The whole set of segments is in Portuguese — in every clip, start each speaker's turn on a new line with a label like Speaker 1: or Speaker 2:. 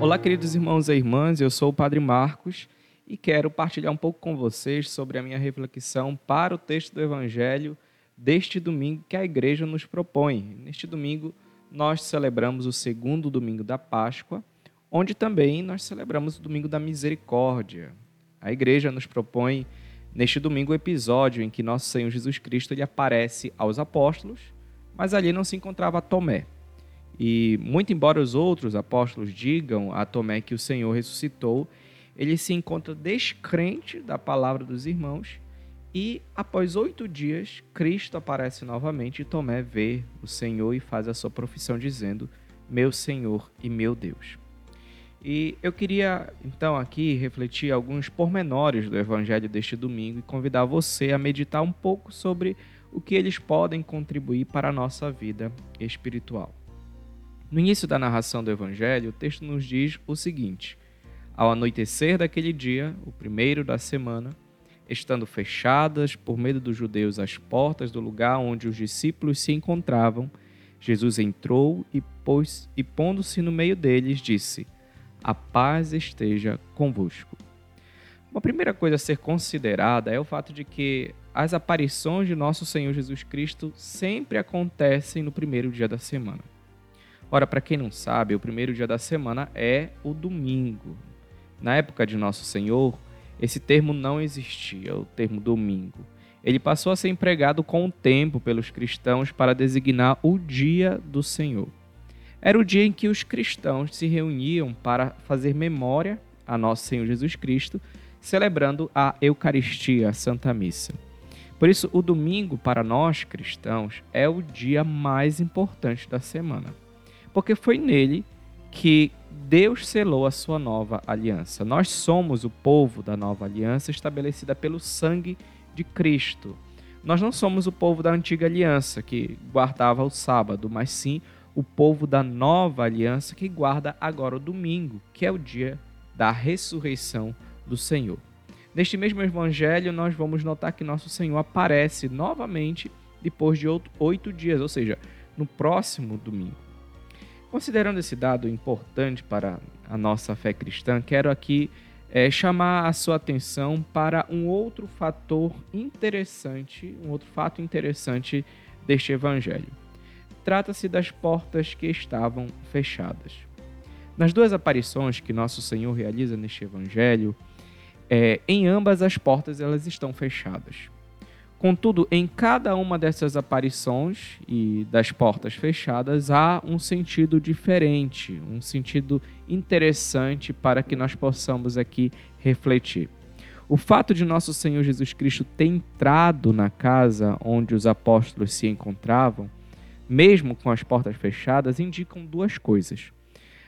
Speaker 1: Olá, queridos irmãos e irmãs, eu sou o Padre Marcos e quero partilhar um pouco com vocês sobre a minha reflexão para o texto do Evangelho deste domingo que a igreja nos propõe. Neste domingo, nós celebramos o segundo domingo da Páscoa, onde também nós celebramos o domingo da Misericórdia. A igreja nos propõe neste domingo o episódio em que nosso Senhor Jesus Cristo ele aparece aos apóstolos, mas ali não se encontrava Tomé. E muito embora os outros apóstolos digam a Tomé que o Senhor ressuscitou, ele se encontra descrente da palavra dos irmãos e após oito dias, Cristo aparece novamente e Tomé vê o Senhor e faz a sua profissão dizendo: Meu Senhor e meu Deus. E eu queria então aqui refletir alguns pormenores do evangelho deste domingo e convidar você a meditar um pouco sobre o que eles podem contribuir para a nossa vida espiritual. No início da narração do Evangelho, o texto nos diz o seguinte: Ao anoitecer daquele dia, o primeiro da semana, estando fechadas por medo dos judeus as portas do lugar onde os discípulos se encontravam, Jesus entrou e, pôs, e pondo-se no meio deles, disse: A paz esteja convosco. Uma primeira coisa a ser considerada é o fato de que as aparições de nosso Senhor Jesus Cristo sempre acontecem no primeiro dia da semana. Ora, para quem não sabe, o primeiro dia da semana é o domingo. Na época de Nosso Senhor, esse termo não existia, o termo domingo. Ele passou a ser empregado com o tempo pelos cristãos para designar o dia do Senhor. Era o dia em que os cristãos se reuniam para fazer memória a Nosso Senhor Jesus Cristo, celebrando a Eucaristia, a Santa Missa. Por isso, o domingo para nós cristãos é o dia mais importante da semana porque foi nele que Deus selou a sua nova aliança. Nós somos o povo da nova aliança estabelecida pelo sangue de Cristo. Nós não somos o povo da antiga aliança que guardava o sábado, mas sim o povo da nova aliança que guarda agora o domingo, que é o dia da ressurreição do Senhor. Neste mesmo evangelho, nós vamos notar que nosso Senhor aparece novamente depois de oito dias, ou seja, no próximo domingo. Considerando esse dado importante para a nossa fé cristã, quero aqui é, chamar a sua atenção para um outro fator interessante, um outro fato interessante deste evangelho. Trata-se das portas que estavam fechadas. Nas duas aparições que nosso Senhor realiza neste evangelho, é, em ambas as portas elas estão fechadas. Contudo, em cada uma dessas aparições e das portas fechadas há um sentido diferente, um sentido interessante para que nós possamos aqui refletir. O fato de nosso Senhor Jesus Cristo ter entrado na casa onde os apóstolos se encontravam, mesmo com as portas fechadas, indicam duas coisas.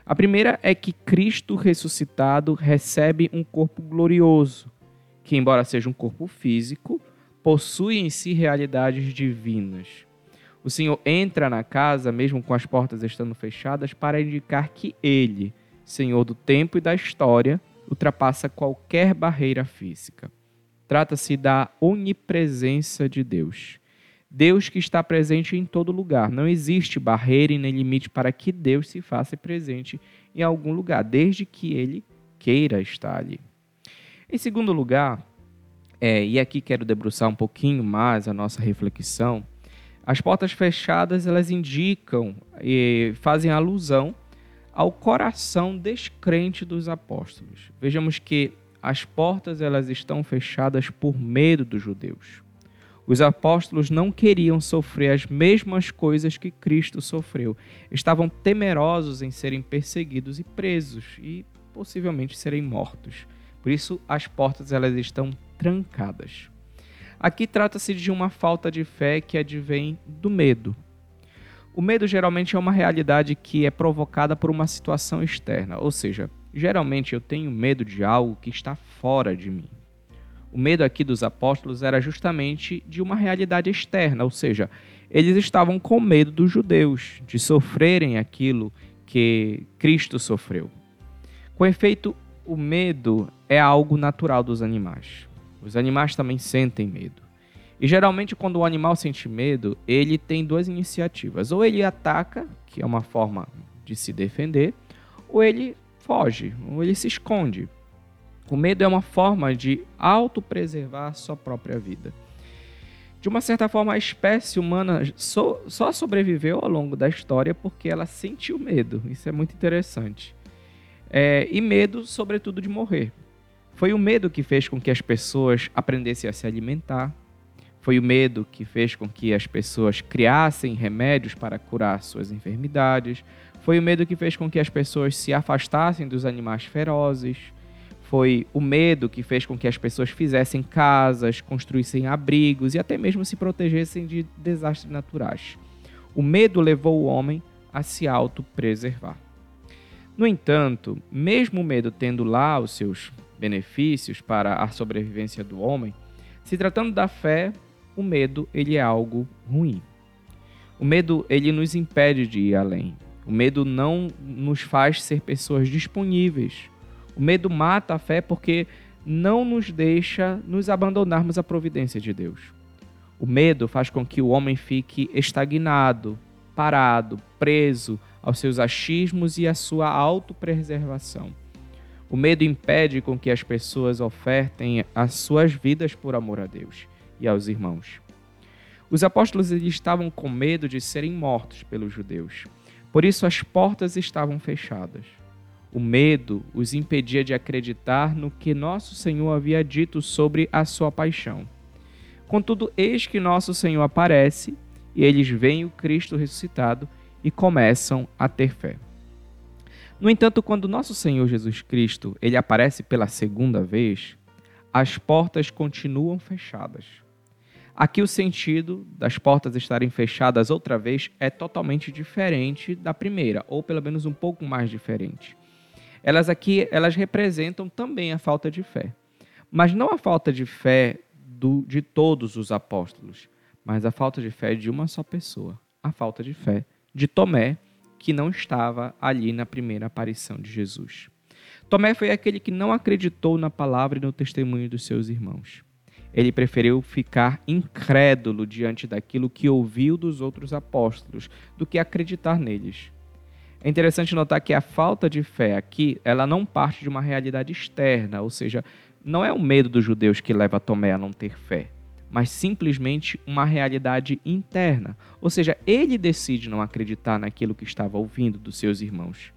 Speaker 1: A primeira é que Cristo ressuscitado recebe um corpo glorioso, que, embora seja um corpo físico, possui em si realidades divinas. O Senhor entra na casa, mesmo com as portas estando fechadas, para indicar que Ele, Senhor do tempo e da história, ultrapassa qualquer barreira física. Trata-se da onipresença de Deus. Deus que está presente em todo lugar. Não existe barreira e nem limite para que Deus se faça presente em algum lugar, desde que Ele queira estar ali. Em segundo lugar, é, e aqui quero debruçar um pouquinho mais a nossa reflexão. As portas fechadas elas indicam e fazem alusão ao coração descrente dos apóstolos. Vejamos que as portas elas estão fechadas por medo dos judeus. Os apóstolos não queriam sofrer as mesmas coisas que Cristo sofreu. Estavam temerosos em serem perseguidos e presos e possivelmente serem mortos. Por isso as portas elas estão trancadas. Aqui trata-se de uma falta de fé que advém do medo. O medo geralmente é uma realidade que é provocada por uma situação externa, ou seja, geralmente eu tenho medo de algo que está fora de mim. O medo aqui dos apóstolos era justamente de uma realidade externa, ou seja, eles estavam com medo dos judeus, de sofrerem aquilo que Cristo sofreu. Com efeito, o medo é algo natural dos animais. Os animais também sentem medo. E geralmente, quando o animal sente medo, ele tem duas iniciativas: ou ele ataca, que é uma forma de se defender, ou ele foge, ou ele se esconde. O medo é uma forma de autopreservar sua própria vida. De uma certa forma, a espécie humana só, sobreviveu ao longo da história porque ela sentiu medo. Isso é muito interessante. É, e medo, sobretudo, de morrer. Foi o medo que fez com que as pessoas aprendessem a se alimentar. Foi o medo que fez com que as pessoas criassem remédios para curar suas enfermidades. Foi o medo que fez com que as pessoas se afastassem dos animais ferozes. Foi o medo que fez com que as pessoas fizessem casas, construíssem abrigos e até mesmo se protegessem de desastres naturais. O medo levou o homem a se autopreservar. No entanto, mesmo o medo tendo lá os seus benefícios para a sobrevivência do homem, se tratando da fé, o medo ele é algo ruim. O medo ele nos impede de ir além. O medo não nos faz ser pessoas disponíveis o medo mata a fé porque não nos deixa nos abandonarmos à providência de Deus. O medo faz com que o homem fique estagnado, parado, preso aos seus achismos e à sua autopreservação. O medo impede com que as pessoas ofertem as suas vidas por amor a Deus e aos irmãos. Os apóstolos estavam com medo de serem mortos pelos judeus. Por isso as portas estavam fechadas. O medo os impedia de acreditar no que nosso Senhor havia dito sobre a sua paixão. Contudo, eis que nosso Senhor aparece e eles veem o Cristo ressuscitado e começam a ter fé. No entanto, quando nosso Senhor Jesus Cristo ele aparece pela segunda vez, as portas continuam fechadas. Aqui o sentido das portas estarem fechadas outra vez é totalmente diferente da primeira, ou pelo menos um pouco mais diferente elas aqui elas representam também a falta de fé. Mas não a falta de fé do, de todos os apóstolos, mas a falta de fé de uma só pessoa, a falta de fé de Tomé, que não estava ali na primeira aparição de Jesus. Tomé foi aquele que não acreditou na palavra e no testemunho dos seus irmãos. Ele preferiu ficar incrédulo diante daquilo que ouviu dos outros apóstolos do que acreditar neles. É interessante notar que a falta de fé aqui, ela não parte de uma realidade externa, ou seja, não é o medo dos judeus que leva Tomé a não ter fé, mas simplesmente uma realidade interna. Ou seja, ele decide não acreditar naquilo que estava ouvindo dos seus irmãos.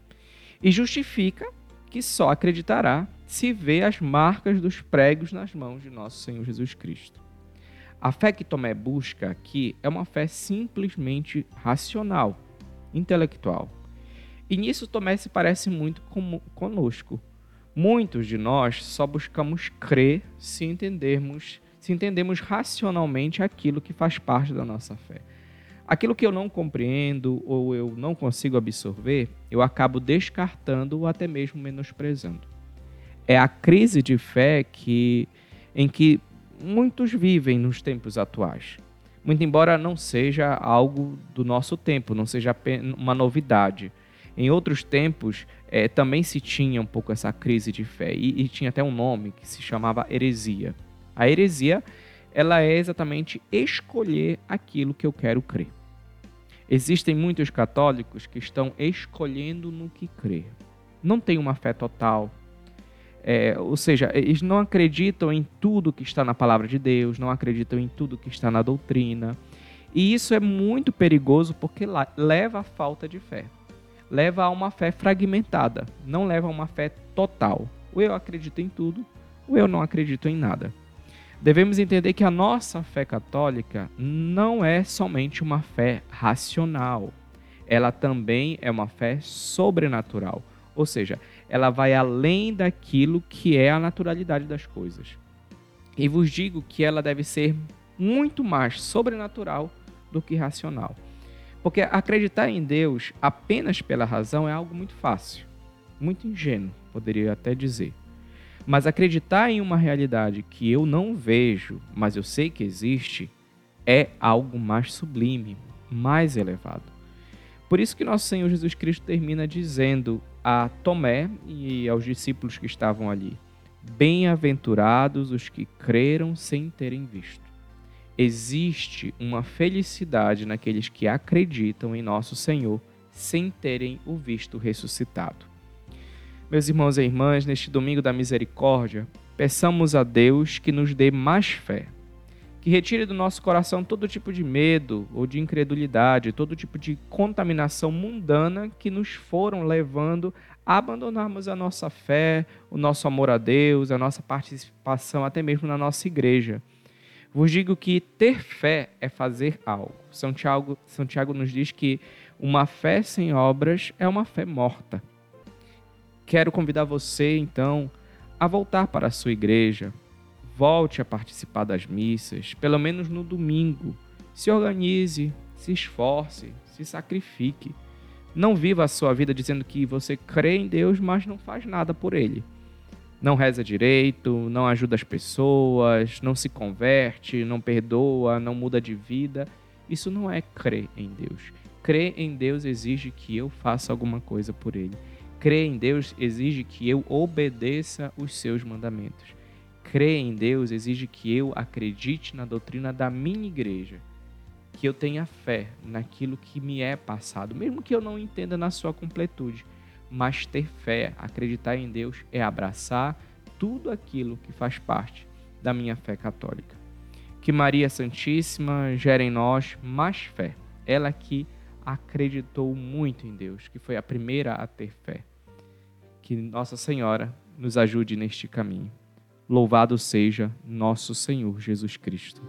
Speaker 1: E justifica que só acreditará se vê as marcas dos pregos nas mãos de nosso Senhor Jesus Cristo. A fé que Tomé busca aqui é uma fé simplesmente racional, intelectual. E nisso Tomé se parece muito com, conosco. Muitos de nós só buscamos crer se entendermos, se entendemos racionalmente aquilo que faz parte da nossa fé. Aquilo que eu não compreendo ou eu não consigo absorver, eu acabo descartando ou até mesmo menosprezando. É a crise de fé que em que muitos vivem nos tempos atuais. Muito embora não seja algo do nosso tempo, não seja uma novidade em outros tempos, é, também se tinha um pouco essa crise de fé e, e, tinha até um nome que se chamava heresia. A heresia, ela é exatamente escolher aquilo que eu quero crer. Existem muitos católicos que estão escolhendo no que crer. Não tem uma fé total. É, ou seja, eles não acreditam em tudo que está na palavra de Deus, não acreditam em tudo que está na doutrina. E isso é muito perigoso porque leva à falta de fé leva a uma fé fragmentada, não leva a uma fé total. Ou eu acredito em tudo, ou eu não acredito em nada. Devemos entender que a nossa fé católica não é somente uma fé racional, ela também é uma fé sobrenatural, ou seja, ela vai além daquilo que é a naturalidade das coisas. E vos digo que ela deve ser muito mais sobrenatural do que racional. Porque acreditar em Deus apenas pela razão é algo muito fácil, muito ingênuo, poderia até dizer. Mas acreditar em uma realidade que eu não vejo, mas eu sei que existe, é algo mais sublime, mais elevado. Por isso que nosso Senhor Jesus Cristo termina dizendo a Tomé e aos discípulos que estavam ali: Bem-aventurados os que creram sem terem visto existe uma felicidade naqueles que acreditam em nosso Senhor sem terem o visto ressuscitado. Meus irmãos e irmãs, neste domingo da misericórdia, peçamos a Deus que nos dê mais fé, que retire do nosso coração todo tipo de medo ou de incredulidade, todo tipo de contaminação mundana que nos foram levando a abandonarmos a nossa fé, o nosso amor a Deus, a nossa participação até mesmo na nossa igreja. Vos digo que ter fé é fazer algo. São Tiago, São Tiago nos diz que uma fé sem obras é uma fé morta. Quero convidar você, então, a voltar para a sua igreja. Volte a participar das missas, pelo menos no domingo. Se organize, se esforce, se sacrifique. Não viva a sua vida dizendo que você crê em Deus, mas não faz nada por Ele não reza direito, não ajuda as pessoas, não se converte, não perdoa, não muda de vida. Isso não é crer em Deus. Crer em Deus exige que eu faça alguma coisa por Ele. Crer em Deus exige que eu obedeça os seus mandamentos. Crer em Deus exige que eu acredite na doutrina da minha igreja, que eu tenha fé naquilo que me é passado, mesmo que eu não entenda na sua completude mas ter fé, acreditar em Deus, é abraçar tudo aquilo que faz parte da minha fé católica. Que Maria Santíssima gere em nós mais fé. Ela que acreditou muito em Deus, que foi a primeira a ter fé. Que Nossa Senhora nos ajude neste caminho. Louvado seja nosso Senhor Jesus Cristo.